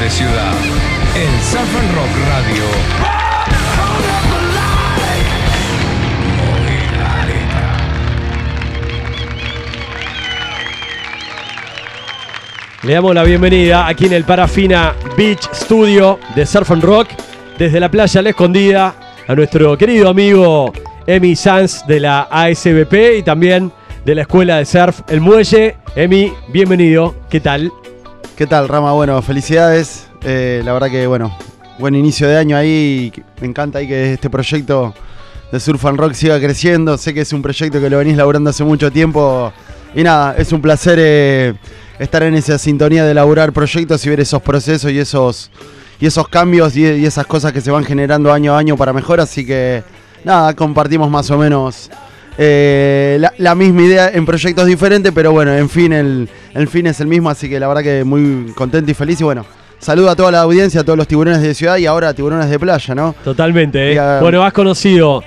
de ciudad. En Surf and Rock Radio. Le damos la bienvenida aquí en el Parafina Beach Studio de Surf and Rock, desde la playa La Escondida, a nuestro querido amigo Emi Sanz de la ASBP y también de la Escuela de Surf El Muelle. Emi, bienvenido, ¿qué tal? ¿Qué tal, Rama? Bueno, felicidades. Eh, la verdad que, bueno, buen inicio de año ahí. Me encanta ahí que este proyecto de Surf and Rock siga creciendo. Sé que es un proyecto que lo venís laburando hace mucho tiempo. Y nada, es un placer eh, estar en esa sintonía de laburar proyectos y ver esos procesos y esos, y esos cambios y, y esas cosas que se van generando año a año para mejor. Así que, nada, compartimos más o menos eh, la, la misma idea en proyectos diferentes, pero bueno, en fin, el, el fin es el mismo, así que la verdad que muy contento y feliz. Y bueno, saludo a toda la audiencia, a todos los tiburones de ciudad y ahora tiburones de playa, ¿no? Totalmente, ¿eh? Y, Bueno, has conocido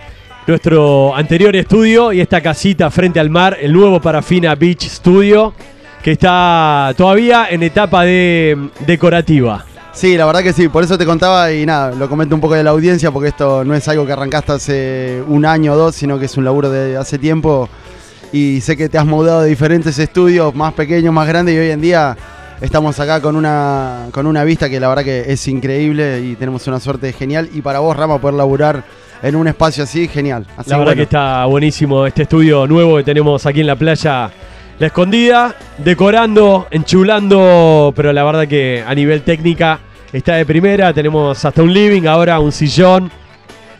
nuestro anterior estudio y esta casita frente al mar, el nuevo Parafina Beach Studio, que está todavía en etapa de decorativa. Sí, la verdad que sí, por eso te contaba y nada, lo comento un poco de la audiencia porque esto no es algo que arrancaste hace un año o dos, sino que es un laburo de hace tiempo. Y sé que te has mudado de diferentes estudios, más pequeños, más grandes y hoy en día estamos acá con una, con una vista que la verdad que es increíble y tenemos una suerte genial. Y para vos, Rama, poder laburar en un espacio así, genial. Así La verdad bueno, que está buenísimo este estudio nuevo que tenemos aquí en la playa La Escondida, decorando, enchulando, pero la verdad que a nivel técnica está de primera. Tenemos hasta un living, ahora un sillón,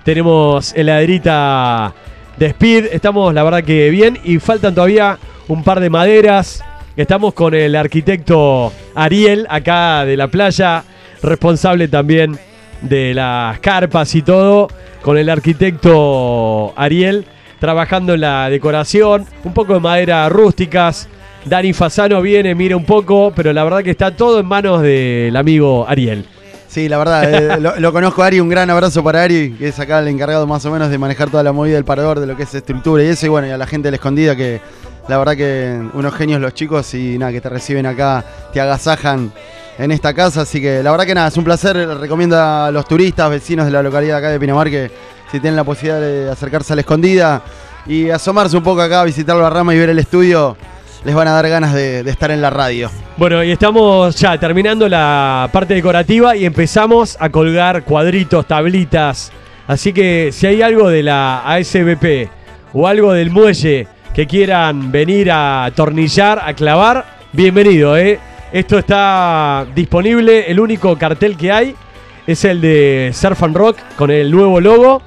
tenemos heladerita de Speed. Estamos, la verdad que bien y faltan todavía un par de maderas. Estamos con el arquitecto Ariel acá de la playa, responsable también de las carpas y todo, con el arquitecto Ariel trabajando en la decoración, un poco de madera rústicas. Dani Fasano viene, mira un poco, pero la verdad que está todo en manos del amigo Ariel. Sí, la verdad, eh, lo, lo conozco a Ari, un gran abrazo para Ari, que es acá el encargado más o menos de manejar toda la movida del parador, de lo que es estructura y eso, y bueno, y a la gente de la escondida, que la verdad que unos genios los chicos y nada, que te reciben acá, te agasajan en esta casa, así que la verdad que nada, es un placer, recomiendo a los turistas, vecinos de la localidad acá de Pinamar que si tienen la posibilidad de acercarse a la escondida y asomarse un poco acá, visitar la rama y ver el estudio, les van a dar ganas de, estar en la radio. Bueno, y estamos ya terminando la parte decorativa y empezamos a colgar cuadritos, tablitas. Así que si hay algo de la ASBP o algo del muelle que quieran venir a atornillar, a clavar, bienvenido, ¿eh? Esto está disponible, el único cartel que hay es el de Surf and Rock con el nuevo logo.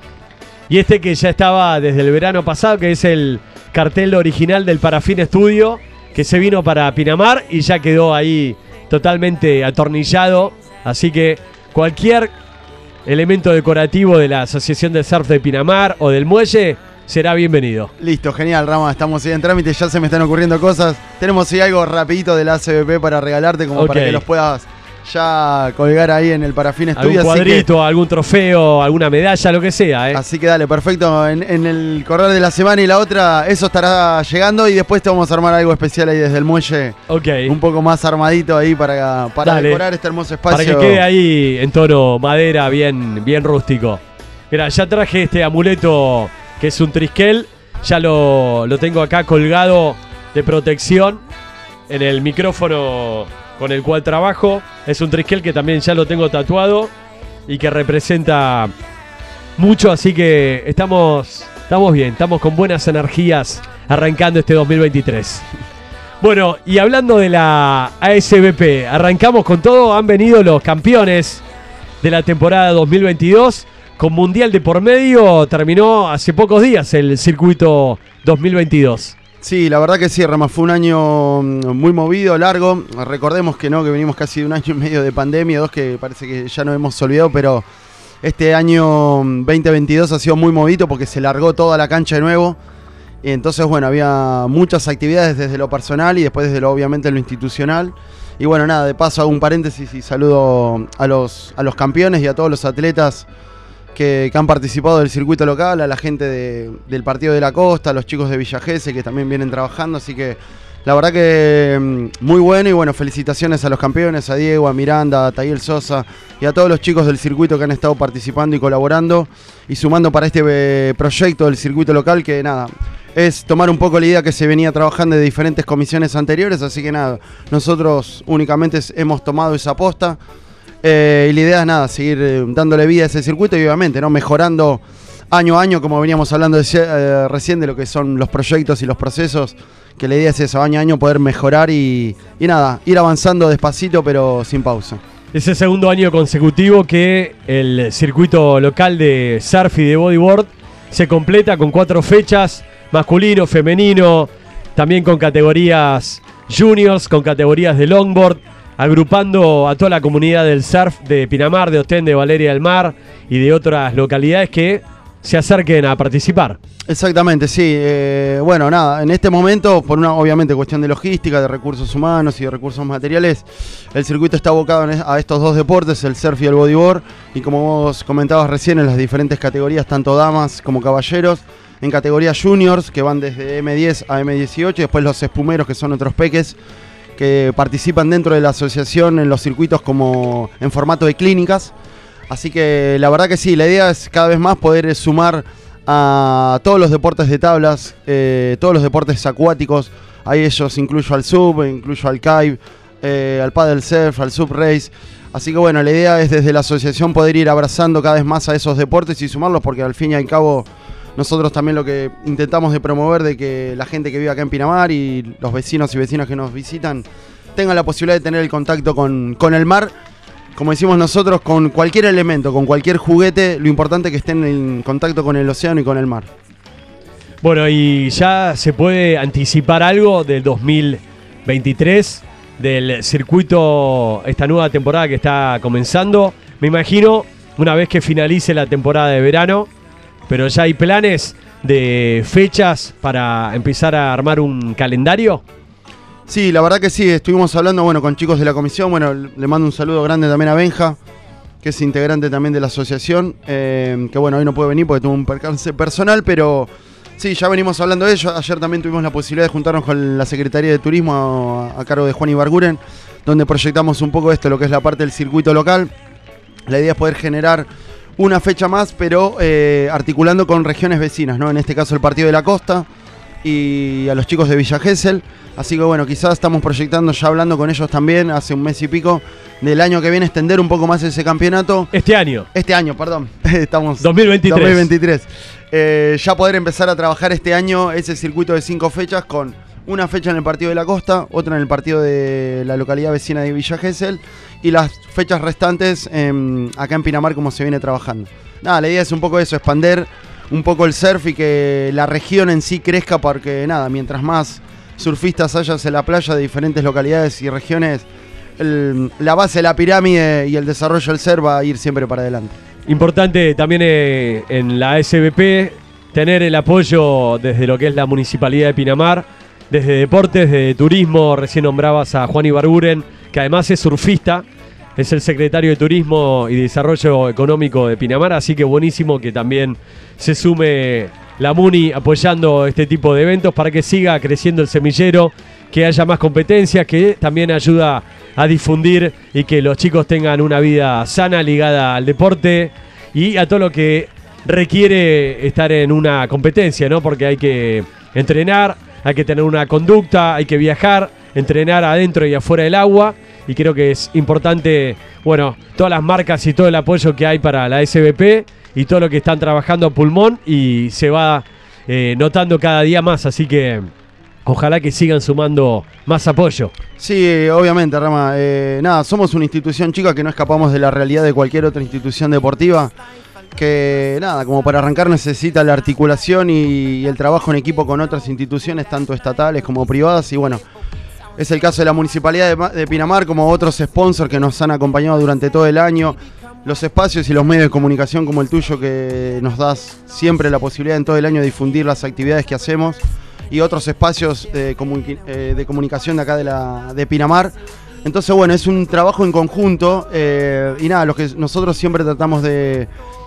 Y este que ya estaba desde el verano pasado, que es el cartel original del Parafin Studio, que se vino para Pinamar y ya quedó ahí totalmente atornillado. Así que cualquier elemento decorativo de la Asociación de Surf de Pinamar o del Muelle será bienvenido. Listo, genial, Rama. Estamos ahí en trámite, ya se me están ocurriendo cosas. Tenemos ahí algo rapidito de la ACBP para regalarte, como para que los puedas ya colgar ahí en el Parafín Algún Studio. Así que, cuadrito, algún trofeo, alguna medalla, lo que sea. ¿eh? así que dale, perfecto. En, en el correr de la semana y la otra, eso estará llegando y después te vamos a armar algo especial ahí desde el muelle. Ok. Un poco más armadito ahí para, para Dale. decorar este hermoso Para espacio. que quede ahí en tono madera, bien, bien rústico. Mira, ya traje este amuleto que es un trisquel. Ya lo, lo tengo acá colgado de protección en el micrófono con el cual trabajo. Es un trisquel que también ya lo tengo tatuado y que representa mucho. Así que estamos, estamos bien, estamos con buenas energías arrancando este 2023. Bueno, y hablando de la ASBP, arrancamos con todo. Han venido los campeones de la temporada 2022 con Mundial de por medio. Terminó hace pocos días el circuito 2022. Sí, la verdad que sí, Rama, fue un año mm, muy movido, largo. Recordemos que no, que venimos casi de un año y medio de pandemia, dos que parece que ya no hemos olvidado, pero este año mm, 2022 ha sido muy movido porque se largó toda la cancha de nuevo. Y entonces, bueno, había muchas actividades desde lo personal y después desde lo obviamente lo institucional. Y bueno, nada, de paso hago un paréntesis y saludo a los, a los campeones y a todos los atletas que, han participado del circuito local, a la gente de- del Partido de la Costa, a los chicos de Villa Gesell que también vienen trabajando, así que La verdad que mm, muy bueno y bueno, felicitaciones a los campeones, a Diego, a Miranda, a Tayel Sosa y a todos los chicos del circuito que han estado participando y colaborando y sumando para este eh, proyecto del circuito local que nada, es tomar un poco la idea que se venía trabajando de diferentes comisiones anteriores, así que nada, nosotros únicamente hemos tomado esa aposta eh, y la idea es nada, seguir eh, dándole vida a ese circuito y obviamente, ¿no? Mejorando año a año, como veníamos hablando eh, recién de lo que son los proyectos y los procesos, que la idea es eso, año a año poder mejorar y, y nada, ir avanzando despacito pero sin pausa. Es el segundo año consecutivo que el circuito local de surf y de bodyboard se completa con cuatro fechas, masculino, femenino, también con categorías juniors, con categorías de longboard, agrupando a toda la comunidad del surf de Pinamar, de Ostende, de Valeria del Mar y de otras localidades que se acerquen a participar. Exactamente, sí. Eh, bueno, nada, en este momento, por una obviamente cuestión de logística, de recursos humanos y de recursos materiales, el circuito está abocado a estos dos deportes, el surf y el bodyboard, y como vos comentabas recién, en las diferentes categorías, tanto damas como caballeros, en categorías juniors, que van desde M10 a M18, y después los espumeros, que son otros peques, que participan dentro de la asociación en los circuitos como en formato de clínicas. Así que la verdad que sí, la idea es cada vez más poder sumar a todos los deportes de tablas, eh, todos los deportes acuáticos. Ahí ellos incluyo al sub, incluyo al kite, eh, al paddle surf, al sub race. Así que bueno, la idea es desde la asociación poder ir abrazando cada vez más a esos deportes y sumarlos porque al fin y al cabo nosotros también lo que intentamos de promover de que la gente que vive acá en Pinamar y los vecinos y vecinas que nos visitan tengan la posibilidad de tener el contacto con, con el mar. Como decimos nosotros, con cualquier elemento, con cualquier juguete, lo importante es que estén en contacto con el océano y con el mar. Bueno, y ya se puede anticipar algo del 2023, del circuito, esta nueva temporada que está comenzando. Me imagino, una vez que finalice la temporada de verano, pero ya hay planes de fechas para empezar a armar un calendario. Sí, la verdad que sí, estuvimos hablando bueno, con chicos de la comisión, bueno, le mando un saludo grande también a Benja, que es integrante también de la asociación, eh, que bueno, hoy no puede venir porque tuvo un percance personal, pero sí, ya venimos hablando de ello, ayer también tuvimos la posibilidad de juntarnos con la Secretaría de Turismo a, a cargo de Juan Ibarguren, donde proyectamos un poco esto, lo que es la parte del circuito local, la idea es poder generar una fecha más, pero eh, articulando con regiones vecinas, ¿no? En este caso el Partido de la Costa y a los chicos de Villa Gesell. Así que bueno, quizás estamos proyectando, ya hablando con ellos también hace un mes y pico, del año que viene extender un poco más ese campeonato. Este año. Este año, perdón. Estamos 2023. 2023. Eh, ya poder empezar a trabajar este año ese circuito de cinco fechas con una fecha en el partido de la costa, otra en el partido de la localidad vecina de Villa Gesell y las fechas restantes acá en Pinamar como se viene trabajando. Nada, la idea es un poco eso, expander un poco el surf y que la región en sí crezca porque nada, mientras más surfistas hayas en la playa de diferentes localidades y regiones, la base de la pirámide y el desarrollo del surf va a ir siempre para adelante. Importante también eh, en la SBP tener el apoyo desde lo que es la Municipalidad de Pinamar, desde deportes, desde turismo, recién nombrabas a Juan Ibarguren, que además es surfista, es el secretario de Turismo y Desarrollo Económico de Pinamar, así que buenísimo que también se sume la MUNI apoyando este tipo de eventos para que siga creciendo el semillero, que haya más competencia, que también ayuda a difundir y que los chicos tengan una vida sana ligada al deporte y a todo lo que requiere estar en una competencia, ¿no? Porque hay que entrenar, hay que tener una conducta, hay que viajar, entrenar adentro y afuera del agua y creo que es importante, bueno, todas las marcas y todo el apoyo que hay para la SBP y todo lo que están trabajando a pulmón y se va eh, notando cada día más, así que ojalá que sigan sumando más apoyo. Sí, obviamente, Rama. Eh, nada, somos una institución chica que no escapamos de la realidad de cualquier otra institución deportiva. Que nada, como para arrancar necesita la articulación y el trabajo en equipo con otras instituciones, tanto estatales como privadas. Y bueno, es el caso de la Municipalidad de, Pinamar, como otros sponsors que nos han acompañado durante todo el año. Los espacios y los medios de comunicación como el tuyo que nos das siempre la posibilidad en todo el año de difundir las actividades que hacemos. Y otros espacios de, eh, comunicación de acá de, la, de Pinamar. Entonces, bueno, es un trabajo en conjunto. Eh, y nada, lo que nosotros siempre tratamos de,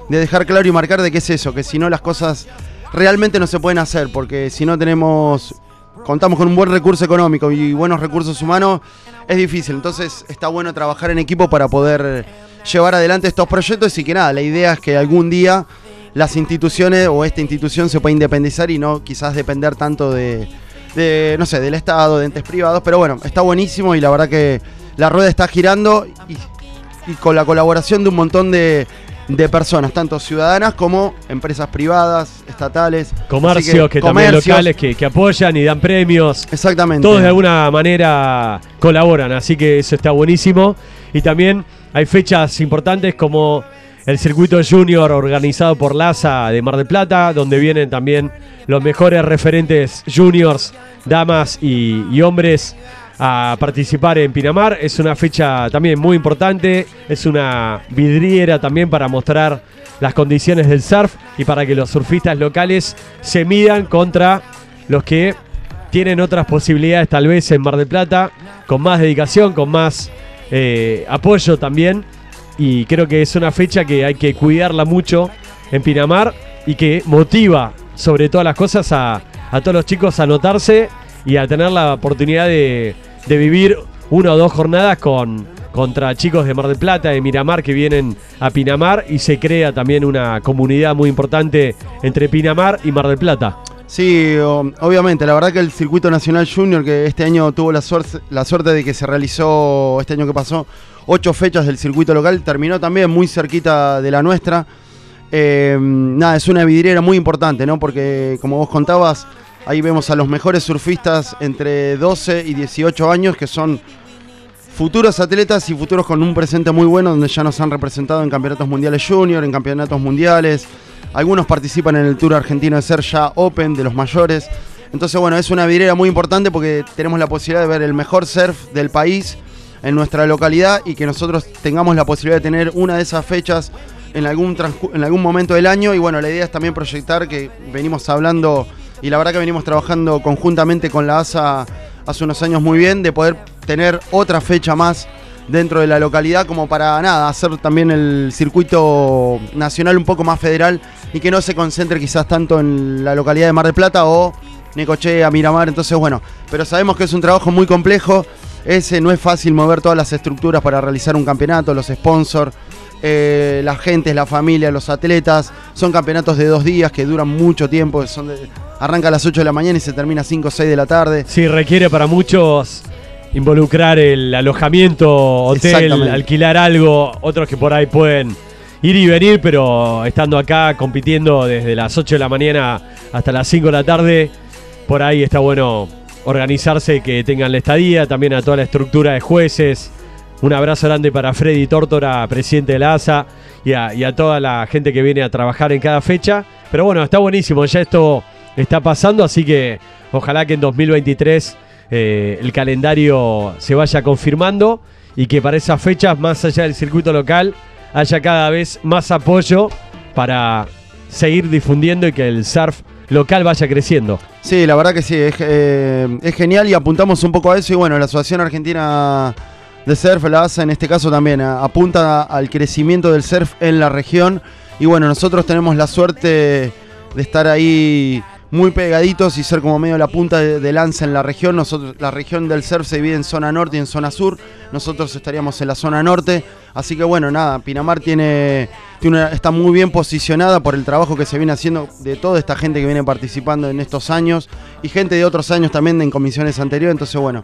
de dejar claro y marcar de qué es eso, que si no las cosas realmente no se pueden hacer, porque si no tenemos contamos con un buen recurso económico y buenos recursos humanos, es difícil. Entonces está bueno trabajar en equipo para poder llevar adelante estos proyectos y que nada, la idea es que algún día las instituciones o esta institución se pueda independizar y no quizás depender tanto de, no sé, del Estado, de entes privados. Pero bueno, está buenísimo y la verdad que la rueda está girando y con la colaboración de un montón de, de personas, tanto ciudadanas como empresas privadas, estatales. Comercios que, también locales que, que apoyan y dan premios. Exactamente. Todos de alguna manera colaboran, así que eso está buenísimo. Y también hay fechas importantes como el circuito junior organizado por LASA de Mar del Plata, donde vienen también los mejores referentes juniors, damas y, y hombres a participar en Pinamar. Es una fecha también muy importante, es una vidriera también para mostrar las condiciones del surf y para que los surfistas locales se midan contra los que tienen otras posibilidades tal vez en Mar del Plata, con más dedicación, con más eh, apoyo también. Y creo que es una fecha que hay que cuidarla mucho en Pinamar y que motiva sobre todas las cosas a, a todos los chicos a anotarse y a tener la oportunidad de, de vivir una o dos jornadas con, contra chicos de Mar del Plata, de Miramar, que vienen a Pinamar y se crea también una comunidad muy importante entre Pinamar y Mar del Plata. Sí, obviamente, la verdad que el Circuito Nacional Junior, que este año tuvo la suerte, la suerte de que se realizó, este año que pasó, ocho fechas del circuito local, terminó también muy cerquita de la nuestra. Eh, nada, es una vidriera muy importante, ¿no? Porque como vos contabas, ahí vemos a los mejores surfistas entre 12 y 18 años, que son futuros atletas y futuros con un presente muy bueno, donde ya nos han representado en campeonatos mundiales junior, en campeonatos mundiales. Algunos participan en el Tour argentino de ser ya Open de los mayores. Entonces, bueno, es una vidriera muy importante porque tenemos la posibilidad de ver el mejor surf del país en nuestra localidad y que nosotros tengamos la posibilidad de tener una de esas fechas en algún, en algún momento del año. Y bueno, la idea es también proyectar que venimos hablando y la verdad que venimos trabajando conjuntamente con la ASA hace unos años muy bien de poder tener otra fecha más dentro de la localidad como para nada, hacer también el circuito nacional un poco más federal y que no se concentre quizás tanto en la localidad de Mar del Plata o Necochea, Miramar, entonces bueno, pero sabemos que es un trabajo muy complejo, ese no es fácil mover todas las estructuras para realizar un campeonato, los sponsors, eh, la gente, la familia, los atletas, son campeonatos de dos días que duran mucho tiempo, son de- arranca a las 8 de la mañana y se termina a 5 o 6 de la tarde. Sí, requiere para muchos involucrar el alojamiento, hotel, alquilar algo, otros que por ahí pueden ir y venir, pero estando acá compitiendo desde las 8 de la mañana hasta las 5 de la tarde, por ahí está bueno organizarse, que tengan la estadía, también a toda la estructura de jueces. Un abrazo grande para Freddy Tórtora, presidente de la ASA, y a, toda la gente que viene a trabajar en cada fecha. Pero bueno, está buenísimo, ya esto está pasando, así que ojalá que en 2023 eh, el calendario se vaya confirmando y que para esas fechas, más allá del circuito local, haya cada vez más apoyo para seguir difundiendo y que el surf local vaya creciendo. Sí, la verdad que sí, es, eh, es genial y apuntamos un poco a eso y bueno, la Asociación Argentina de Surf, la ASA en este caso también, a- apunta al crecimiento del surf en la región. Y bueno, nosotros tenemos la suerte de estar ahí muy pegaditos y ser como medio la punta de, lanza en la región. Nosotros, la región del surf se divide en zona norte y en zona sur. Nosotros estaríamos en la zona norte. Así que bueno, nada, Pinamar tiene, está muy bien posicionada por el trabajo que se viene haciendo de toda esta gente que viene participando en estos años y gente de otros años también en comisiones anteriores. Entonces, bueno,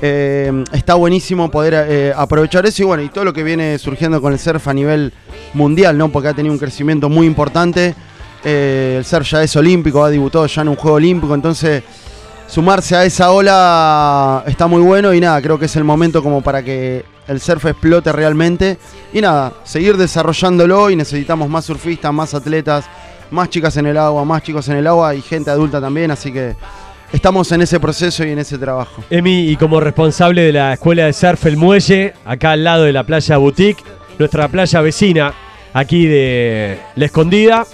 eh, está buenísimo poder eh, aprovechar eso y bueno, y todo lo que viene surgiendo con el surf a nivel mundial, ¿no? Porque ha tenido un crecimiento muy importante. Eh, el surf ya es olímpico, ha debutado ya en un juego olímpico, entonces sumarse a esa ola está muy bueno y nada, creo que es el momento como para que el surf explote realmente y nada, seguir desarrollándolo y necesitamos más surfistas, más atletas, más chicas en el agua, más chicos en el agua y gente adulta también, así que estamos en ese proceso y en ese trabajo. Emi, y como responsable de la escuela de surf El Muelle, acá al lado de la playa Boutique, nuestra playa vecina aquí de La Escondida.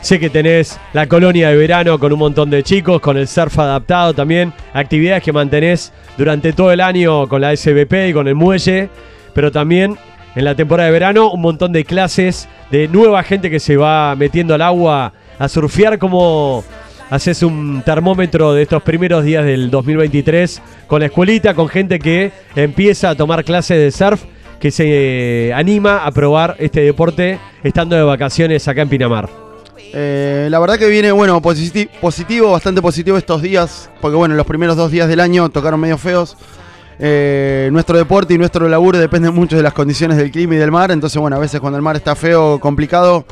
Sé que tenés la colonia de verano con un montón de chicos, con el surf adaptado también, actividades que mantenés durante todo el año con la SBP y con el muelle, pero también en la temporada de verano un montón de clases de nueva gente que se va metiendo al agua a surfear como haces un termómetro de estos primeros días del 2023 con la escuelita, con gente que empieza a tomar clases de surf, que se anima a probar este deporte estando de vacaciones acá en Pinamar. Eh, la verdad que viene, bueno, positi- positivo, bastante positivo estos días, porque bueno, los primeros dos días del año tocaron medio feos. Eh, nuestro deporte y nuestro laburo dependen mucho de las condiciones del clima y del mar, entonces bueno, a veces cuando el mar está feo, complicado,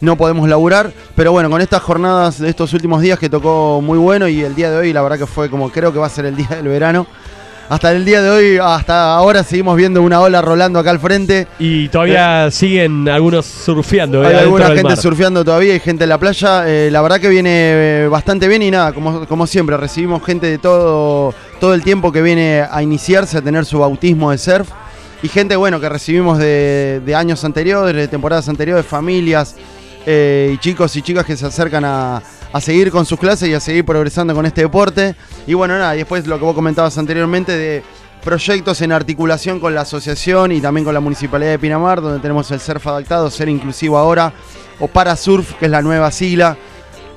no podemos laburar, pero bueno, con estas jornadas de estos últimos días que tocó muy bueno y el día de hoy la verdad que fue como creo que va a ser el día del verano. Hasta el día de hoy, hasta ahora seguimos viendo una ola rolando acá al frente. Y todavía siguen algunos surfeando. eh, Hay adentro alguna gente mar. surfeando todavía, hay gente en la playa. Eh, la verdad que viene eh, bastante bien y nada, como, como siempre, recibimos gente de todo, todo el tiempo que viene a iniciarse, a tener su bautismo de surf. Y gente, bueno, que recibimos de, de años anteriores, de temporadas anteriores, familias eh, y chicos y chicas que se acercan a, a seguir con sus clases y a seguir progresando con este deporte. Y bueno, nada, y después lo que vos comentabas anteriormente de proyectos en articulación con la asociación y también con la Municipalidad de Pinamar, donde tenemos el surf adaptado, ser inclusivo ahora, o Parasurf, que es la nueva sigla,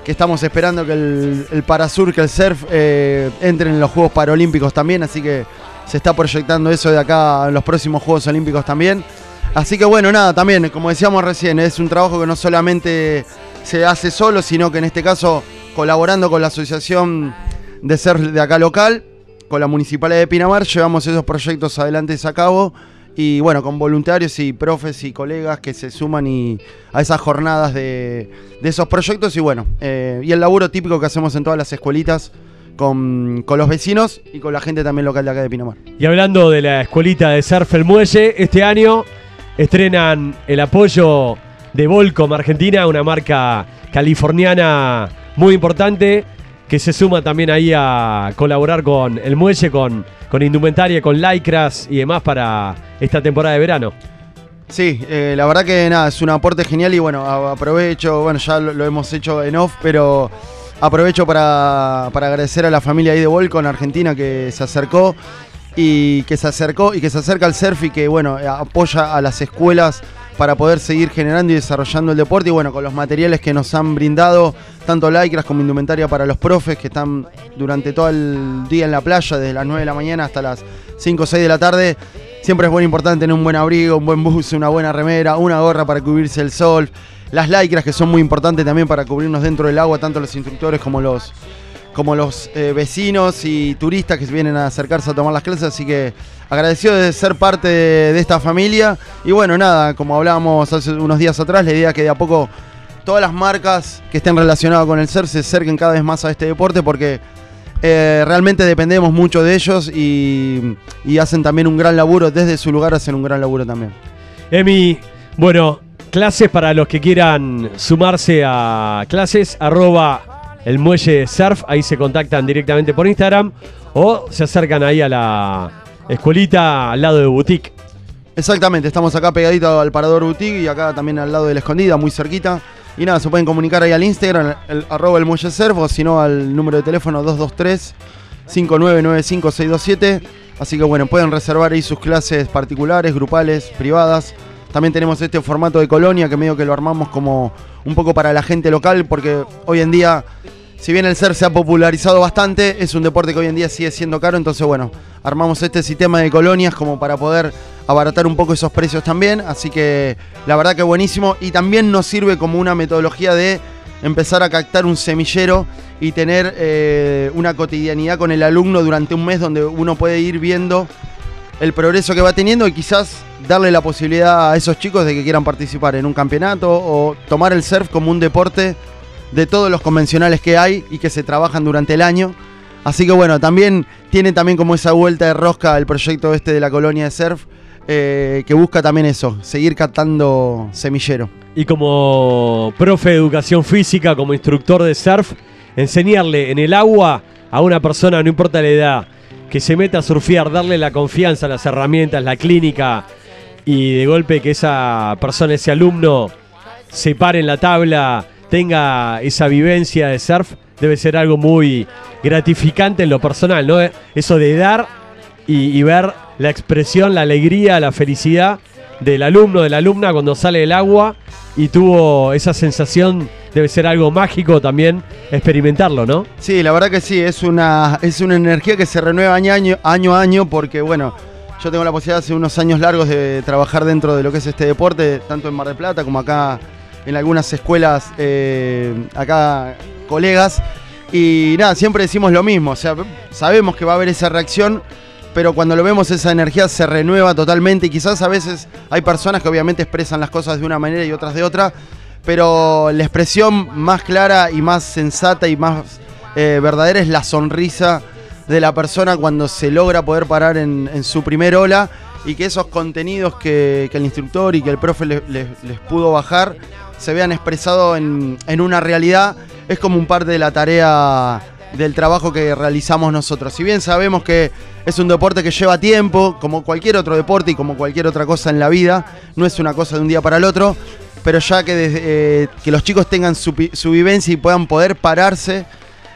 que estamos esperando que el, el Parasurf, que el surf, eh, entre en los Juegos Paralímpicos también, así que se está proyectando eso de acá en los próximos Juegos Olímpicos también. Así que bueno, nada, también, como decíamos recién, es un trabajo que no solamente se hace solo, sino que en este caso colaborando con la Asociación de Surf de acá local, con la Municipalidad de Pinamar, llevamos esos proyectos adelante a cabo y bueno, con voluntarios y profes y colegas que se suman y, a esas jornadas de, de esos proyectos y bueno, eh, y el laburo típico que hacemos en todas las escuelitas con, con los vecinos y con la gente también local de acá de Pinamar. Y hablando de la escuelita de surf El Muelle, este año estrenan el apoyo de Volcom Argentina, una marca californiana muy importante que se suma también ahí a colaborar con el muelle, con, con indumentaria, con lycras y demás para esta temporada de verano. Sí, eh, la verdad que nada, es un aporte genial y bueno, aprovecho, bueno, ya lo, hemos hecho en off, pero aprovecho para, para agradecer a la familia de Volcon Argentina que se acercó y que se acercó y que se acerca al surf y que bueno, apoya a las escuelas para poder seguir generando y desarrollando el deporte y bueno, con los materiales que nos han brindado, tanto lycras como indumentaria para los profes que están durante todo el día en la playa, desde las 9 de la mañana hasta las 5 o 6 de la tarde. Siempre es muy importante tener un buen abrigo, un buen buzo, una buena remera, una gorra para cubrirse el sol. Las lycras que son muy importantes también para cubrirnos dentro del agua, tanto los instructores como los, como los eh, vecinos y turistas que vienen a acercarse a tomar las clases. Así que agradecido de ser parte de, esta familia. Y bueno, nada, como hablábamos hace unos días atrás, la idea que de a poco todas las marcas que estén relacionadas con el ser se acerquen cada vez más a este deporte porque eh, realmente dependemos mucho de ellos y, hacen también un gran laburo, desde su lugar hacen un gran laburo también. Emi, bueno, clases para los que quieran sumarse a clases, el muelle surf, ahí se contactan directamente por Instagram o se acercan ahí a la escuelita al lado de Boutique. Exactamente, estamos acá pegadito al Parador Boutique y acá también al lado de la escondida, muy cerquita. Y nada, se pueden comunicar ahí al Instagram, el, arroba el muelle surf, o si no al número de teléfono 223 5995627. Así que bueno, pueden reservar ahí sus clases particulares, grupales, privadas. También tenemos este formato de colonia que medio que lo armamos como un poco para la gente local, porque hoy en día, si bien el surf se ha popularizado bastante, es un deporte que hoy en día sigue siendo caro. Entonces, bueno, armamos este sistema de colonias como para poder abaratar un poco esos precios también. Así que la verdad que buenísimo. Y también nos sirve como una metodología de empezar a captar un semillero y tener eh, una cotidianidad con el alumno durante un mes donde uno puede ir viendo el progreso que va teniendo y quizás darle la posibilidad a esos chicos de que quieran participar en un campeonato o tomar el surf como un deporte de todos los convencionales que hay y que se trabajan durante el año. Así que bueno, también tiene también como esa vuelta de rosca el proyecto este de la colonia de surf eh, que busca también eso, seguir captando semillero. Y como profe de educación física, como instructor de surf, enseñarle en el agua a una persona, no importa la edad, que se meta a surfear, darle la confianza, las herramientas, la clínica y de golpe que esa persona, ese alumno, se pare en la tabla, tenga esa vivencia de surf, debe ser algo muy gratificante en lo personal, ¿no? Eso de dar y, y ver la expresión, la alegría, la felicidad del alumno, de la alumna cuando sale del agua y tuvo esa sensación debe ser algo mágico también experimentarlo, ¿no? Sí, la verdad que sí, es una, es una energía que se renueva año año a año porque, bueno, yo tengo la posibilidad hace unos años largos de trabajar dentro de lo que es este deporte, tanto en Mar del Plata como acá en algunas escuelas, eh, acá colegas. Y nada, siempre decimos lo mismo, o sea, sabemos que va a haber esa reacción, pero cuando lo vemos esa energía se renueva totalmente y quizás a veces hay personas que obviamente expresan las cosas de una manera y otras de otra, pero la expresión más clara y más sensata y más eh, verdadera es la sonrisa de la persona cuando se logra poder parar en, su primer ola y que esos contenidos que, el instructor y que el profe les pudo bajar se vean expresados en, en una realidad, es como un parte de la tarea del trabajo que realizamos nosotros. Si bien sabemos que es un deporte que lleva tiempo, como cualquier otro deporte y como cualquier otra cosa en la vida, no es una cosa de un día para el otro, pero ya que, eh, que los chicos tengan su, vivencia y puedan poder pararse.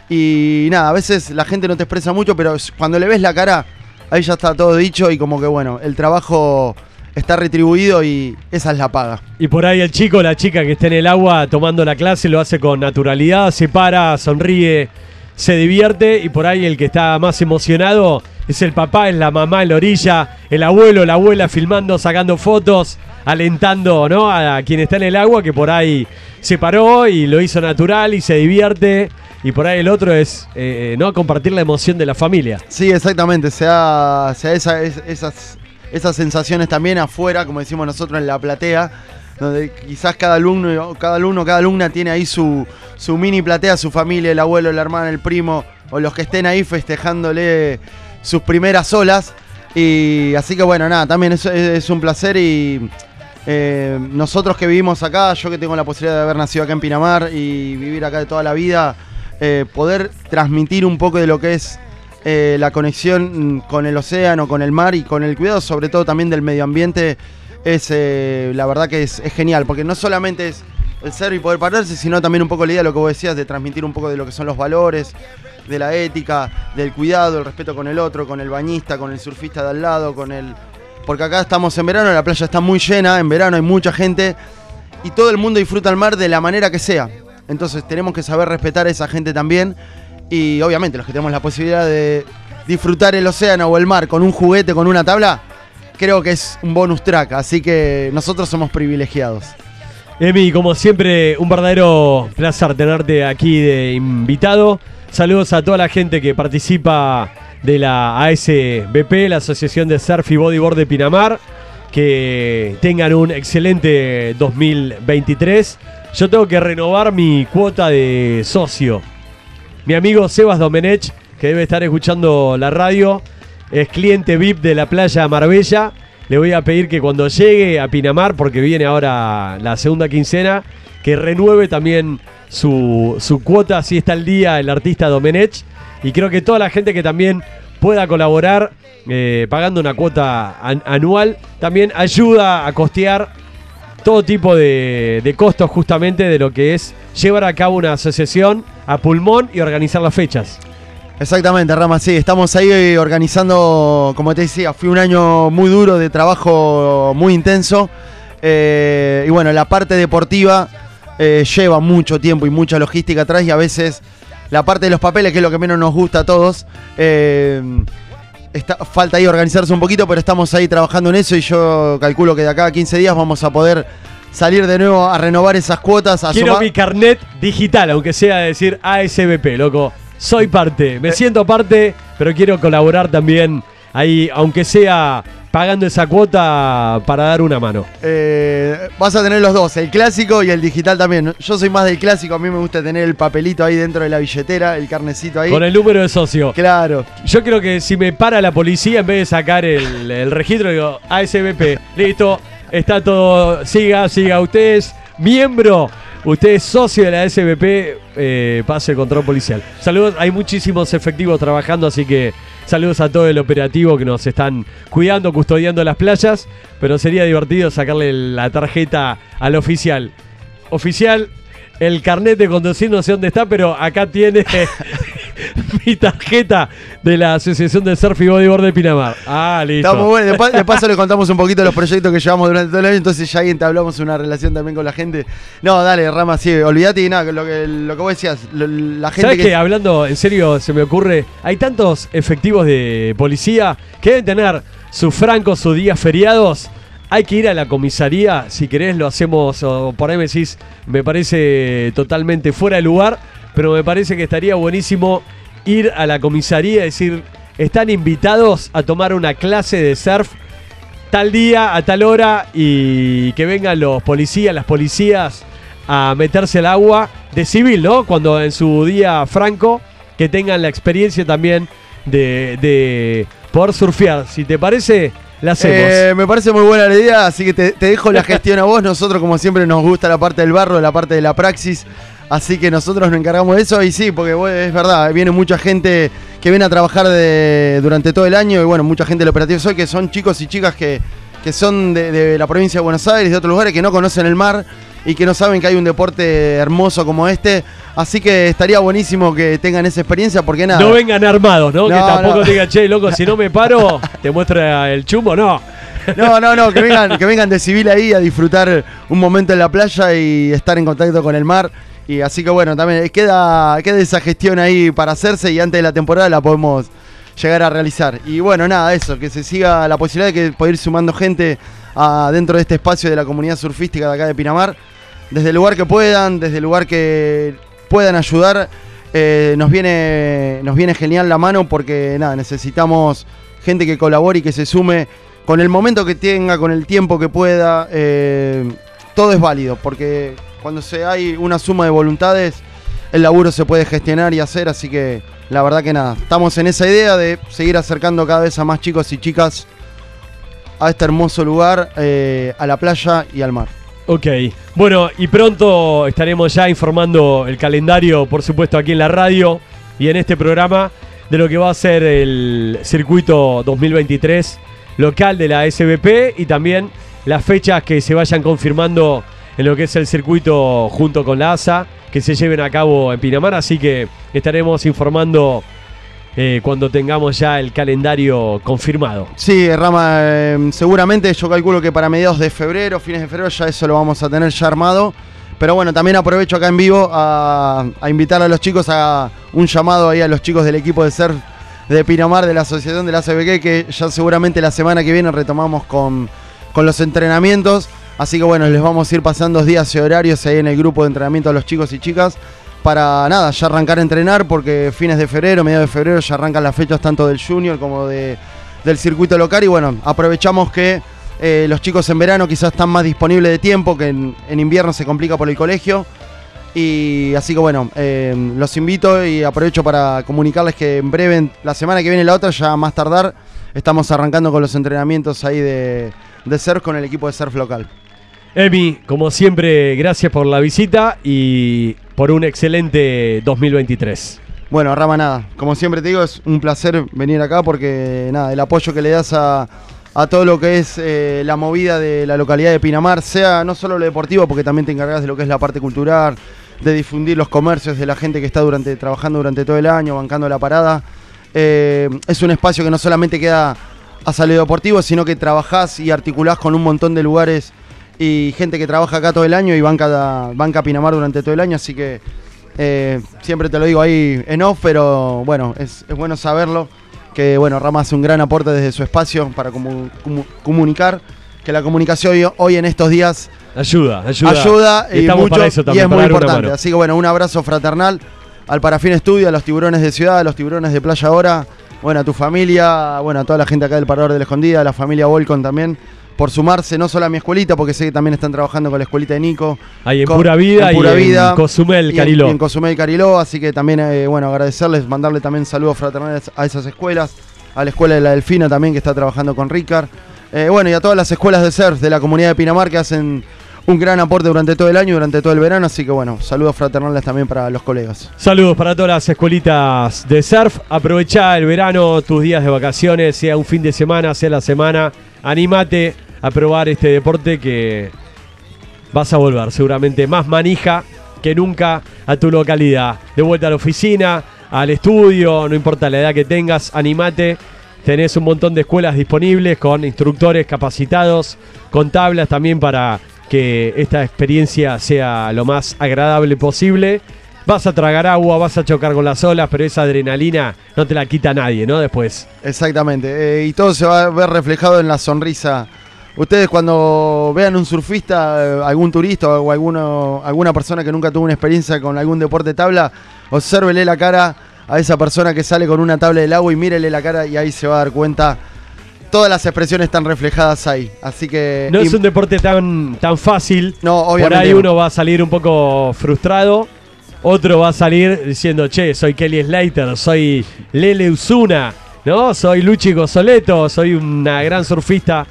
Y nada, a veces la gente no te expresa mucho, pero cuando le ves la cara, ahí ya está todo dicho y como que bueno, el trabajo está retribuido y esa es la paga. Y por ahí el chico, la chica que está en el agua tomando la clase lo hace con naturalidad, se para, sonríe, se divierte y por ahí el que está más emocionado es el papá, es la mamá en la orilla, el abuelo, la abuela filmando, sacando fotos, alentando ¿no? a quien está en el agua que por ahí se paró y lo hizo natural y se divierte. Y por ahí el otro es eh, no compartir la emoción de la familia. Sí, exactamente, se da, esas, esas sensaciones también afuera, como decimos nosotros en la platea, donde quizás cada alumno, cada alumno, cada alumna tiene ahí su, su mini platea, su familia, el abuelo, la hermana, el primo, o los que estén ahí festejándole sus primeras olas. Y así que bueno, nada, también es, es- un placer y eh, nosotros que vivimos acá, yo que tengo la posibilidad de haber nacido acá en Pinamar y vivir acá de toda la vida, eh, poder transmitir un poco de lo que es eh, la conexión mm, con el océano, con el mar y con el cuidado sobre todo también del medio ambiente, es eh, la verdad que es, es genial, porque no solamente es el ser y poder pararse, sino también un poco la idea de lo que vos decías, de transmitir un poco de lo que son los valores, de la ética, del cuidado, el respeto con el otro, con el bañista, con el surfista de al lado, con el... Porque acá estamos en verano, la playa está muy llena, en verano hay mucha gente y todo el mundo disfruta el mar de la manera que sea. Entonces tenemos que saber respetar a esa gente también y obviamente los que tenemos la posibilidad de disfrutar el océano o el mar con un juguete, con una tabla, creo que es un bonus track, así que nosotros somos privilegiados. Emi, como siempre, un verdadero placer tenerte aquí de invitado. Saludos a toda la gente que participa de la ASBP, la Asociación de Surf y Bodyboard de Pinamar. Que tengan un excelente 2023. Yo tengo que renovar mi cuota de socio. Mi amigo Sebas Domenech, que debe estar escuchando la radio, es cliente VIP de la playa Marbella. Le voy a pedir que cuando llegue a Pinamar, porque viene ahora la segunda quincena, que renueve también su, su cuota, así está el día el artista Domenech. Y creo que toda la gente que también pueda colaborar eh, pagando una cuota an- anual, también ayuda a costear todo tipo de, costos justamente de lo que es llevar a cabo una asociación a pulmón y organizar las fechas. Exactamente, Rama, sí, estamos ahí organizando, como te decía, fue un año muy duro de trabajo muy intenso. eh, y bueno, la parte deportiva eh, lleva mucho tiempo y mucha logística atrás y a veces la parte de los papeles, que es lo que menos nos gusta a todos, eh, está- falta ahí organizarse un poquito, pero estamos ahí trabajando en eso y yo calculo que de acá a 15 días vamos a poder salir de nuevo a renovar esas cuotas. A Quiero sumar- mi carnet digital, aunque sea decir ASBP, loco. Soy parte, me siento parte, pero quiero colaborar también ahí, aunque sea pagando esa cuota para dar una mano. Eh, vas a tener los dos, el clásico y el digital también. Yo soy más del clásico, a mí me gusta tener el papelito ahí dentro de la billetera, el carnecito ahí. Con el número de socio. Claro. Yo creo que si me para la policía, en vez de sacar el, el registro, digo ASBP, listo, está todo, siga, siga, usted es miembro, usted es socio de la ASBP, eh, pase el control policial. Saludos, hay muchísimos efectivos trabajando, así que saludos a todo el operativo que nos están cuidando, custodiando las playas, pero sería divertido sacarle la tarjeta al oficial. Oficial, el carnet de conducir no sé dónde está, pero acá tiene mi tarjeta de la Asociación de Surf y Bodyboard de Pinamar. Ah, listo. Está muy bueno. Después, de paso le contamos un poquito los proyectos que llevamos durante todo el año, entonces ya ahí entablamos una relación también con la gente. No, dale, Rama, sí, olvídate y nada, lo que, lo que vos decías, lo- la gente ¿Sabes que... qué? Hablando en serio, se me ocurre, hay tantos efectivos de policía que deben tener sus francos, sus días feriados. Hay que ir a la comisaría, si querés lo hacemos, o por ahí me decís, me parece totalmente fuera de lugar, pero me parece que estaría buenísimo ir a la comisaría y decir, están invitados a tomar una clase de surf tal día, a tal hora, y que vengan los policías, las policías a meterse al agua de civil, ¿no? Cuando en su día franco, que tengan la experiencia también de, de poder surfear. Si te parece, la hacemos. Eh, me parece muy buena la idea, así que te, te dejo la gestión a vos. Nosotros, como siempre, nos gusta la parte del barro, la parte de la praxis. Así que nosotros nos encargamos de eso. Y sí, porque bueno, es verdad, viene mucha gente que viene a trabajar de- durante todo el año. Y bueno, mucha gente del operativo Soy, que son chicos y chicas que, que son de, de la provincia de Buenos Aires, de otros lugares, que no conocen el mar y que no saben que hay un deporte hermoso como este. Así que estaría buenísimo que tengan esa experiencia, porque nada. no vengan armados, ¿no? que tampoco no. digan, che, loco, si no me paro, te muestra el chumbo, no. No, no, no, que vengan, que vengan de civil ahí a disfrutar un momento en la playa y estar en contacto con el mar. Y así que bueno, también queda, queda esa gestión ahí para hacerse y antes de la temporada la podemos llegar a realizar. Y bueno, nada, eso, que se siga la posibilidad de que pueda ir sumando gente a- dentro de este espacio de la comunidad surfística de acá de Pinamar. Desde el lugar que puedan, desde el lugar que puedan ayudar, eh, nos, viene, nos viene genial la mano porque nada, necesitamos gente que colabore y que se sume con el momento que tenga, con el tiempo que pueda. eh, todo es válido porque cuando se hay una suma de voluntades, el laburo se puede gestionar y hacer. Así que la verdad que nada, estamos en esa idea de seguir acercando cada vez a más chicos y chicas a este hermoso lugar, eh, a la playa y al mar. Ok, bueno, y pronto estaremos ya informando el calendario, por supuesto, aquí en la radio y en este programa de lo que va a ser el circuito 2023 local de la SBP y también las fechas que se vayan confirmando en lo que es el circuito junto con la ASA que se lleven a cabo en Pinamar, así que estaremos informando eh, cuando tengamos ya el calendario confirmado. Sí, Rama, eh, seguramente yo calculo que para mediados de febrero, fines de febrero, ya eso lo vamos a tener ya armado. Pero bueno, también aprovecho acá en vivo a, a invitar a los chicos a un llamado ahí a los chicos del equipo de surf de Pinamar, de la Asociación de la CBG, que ya seguramente la semana que viene retomamos con, con los entrenamientos. Así que bueno, les vamos a ir pasando días y horarios ahí en el grupo de entrenamiento a los chicos y chicas para nada, ya arrancar a entrenar porque fines de febrero, mediados de febrero ya arrancan las fechas tanto del junior como de, del circuito local y bueno, aprovechamos que eh, los chicos en verano quizás están más disponibles de tiempo, que en, en invierno se complica por el colegio. Y así que bueno, eh, los invito y aprovecho para comunicarles que en breve, la semana que viene la otra, ya más tardar, estamos arrancando con los entrenamientos ahí de, de surf con el equipo de surf local. Emi, como siempre, gracias por la visita y por un excelente 2023. Bueno, Rama, nada. Como siempre te digo, es un placer venir acá porque nada, el apoyo que le das a, todo lo que es eh, la movida de la localidad de Pinamar, sea no solo lo deportivo, porque también te encargas de lo que es la parte cultural, de difundir los comercios de la gente que está durante, trabajando durante todo el año, bancando la parada. Eh, es un espacio que no solamente queda a salud deportivo, sino que trabajás y articulás con un montón de lugares y gente que trabaja acá todo el año y banca, banca Pinamar durante todo el año, así que eh, siempre te lo digo ahí en off, pero bueno, es, es bueno saberlo. Que bueno, Rama hace un gran aporte desde su espacio para comu- comu- comunicar. Que la comunicación hoy, hoy en estos días Ayuda, ayuda. ayuda, y, Estamos mucho, para eso y también, es muy importante. Así que bueno, un abrazo fraternal al Parafín Estudio, a los tiburones de ciudad, a los tiburones de playa ahora, bueno, a tu familia, bueno, a toda la gente acá del Parador de la Escondida, a la familia Volcon también, por sumarse no solo a mi escuelita, porque sé que también están trabajando con la escuelita de Nico, Ahí en con- Pura Vida en Pura y Vida, en Cozumel, Cariló. y en Cozumel Cariló, así que también, eh, bueno, agradecerles, mandarle también saludos fraternales a esas escuelas, a la escuela de la Delfina también que está trabajando con Ricard, Eh, bueno, y a todas las escuelas de surf de la comunidad de Pinamar que hacen un gran aporte durante todo el año, durante todo el verano, así que bueno, saludos fraternales también para los colegas. Saludos para todas las escuelitas de surf. Aprovecha el verano, tus días de vacaciones, sea un fin de semana, sea la semana. Anímate a probar este deporte que vas a volver seguramente más manija que nunca a tu localidad. De vuelta a la oficina, al estudio, no importa la edad que tengas, animate. Tenés un montón de escuelas disponibles con instructores capacitados, con tablas también para que esta experiencia sea lo más agradable posible. Vas a tragar agua, vas a chocar con las olas, pero esa adrenalina no te la quita nadie, ¿no? Después. Exactamente. eh, y todo se va a ver reflejado en la sonrisa. Ustedes cuando vean un surfista, eh, algún turista o alguno, alguna persona que nunca tuvo una experiencia con algún deporte de tabla, obsérvele la cara a esa persona que sale con una tabla del agua y mírele la cara y ahí se va a dar cuenta. Todas las expresiones están reflejadas ahí. Así que... No es un deporte tan, tan fácil. No, Por ahí no. uno va a salir un poco frustrado. Otro va a salir diciendo, che, soy Kelly Slater, soy Lele Usuna, ¿no? Soy Luchi Gozoleto, soy una gran surfista.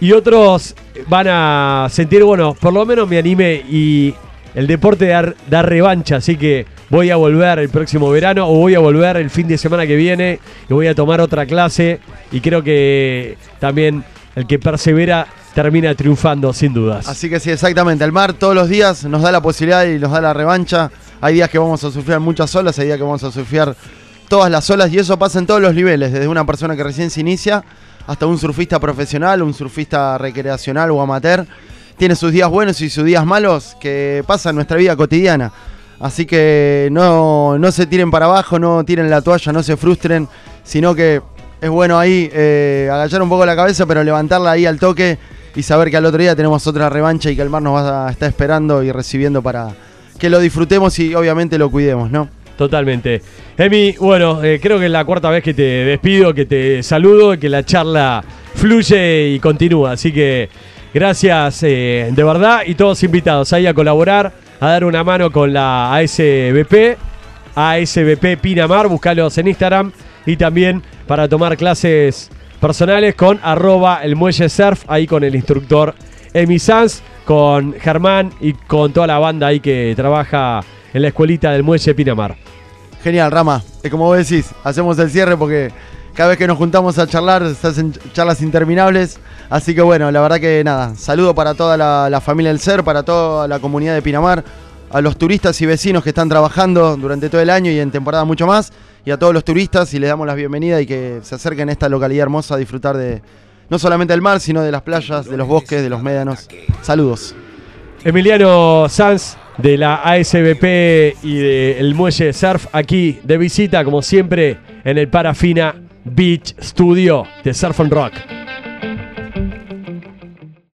Y otros van a sentir, bueno, por lo menos me anime y el deporte da, revancha, así que voy a volver el próximo verano o voy a volver el fin de semana que viene y voy a tomar otra clase y creo que también el que persevera termina triunfando sin dudas. Así que sí, exactamente. El mar todos los días nos da la posibilidad y nos da la revancha. Hay días que vamos a surfear muchas olas, hay días que vamos a surfear todas las olas y eso pasa en todos los niveles, desde una persona que recién se inicia hasta un surfista profesional, un surfista recreacional o amateur. Tiene sus días buenos y sus días malos que pasan en nuestra vida cotidiana. Así que no, no se tiren para abajo, no tiren la toalla, no se frustren, sino que es bueno ahí eh, agachar un poco la cabeza, pero levantarla ahí al toque y saber que al otro día tenemos otra revancha y que el mar nos va a estar esperando y recibiendo para que lo disfrutemos y obviamente lo cuidemos, ¿no? Totalmente. Emi, bueno, eh, creo que es la cuarta vez que te despido, que te saludo, y que la charla fluye y continúa. Así que gracias eh, de verdad y todos invitados ahí a colaborar, a dar una mano con la ASBP, ASBP Pinamar, buscalos en Instagram y también para tomar clases personales con arroba el muelle surf, ahí con el instructor Emi Sanz, con Germán y con toda la banda ahí que trabaja en la escuelita del muelle Pinamar. Genial, Rama. Es como vos decís, hacemos el cierre porque cada vez que nos juntamos a charlar se hacen charlas interminables. Así que bueno, la verdad que nada, saludo para toda la, la familia del SER, para toda la comunidad de Pinamar, a los turistas y vecinos que están trabajando durante todo el año y en temporada mucho más, y a todos los turistas y les damos la bienvenida y que se acerquen a esta localidad hermosa a disfrutar de no solamente del mar, sino de las playas, de los bosques, de los médanos. Saludos. Emiliano Sanz de la ASBP y del Muelle Surf aquí de visita, como siempre, en el Parafina Beach Studio de Surf and Rock.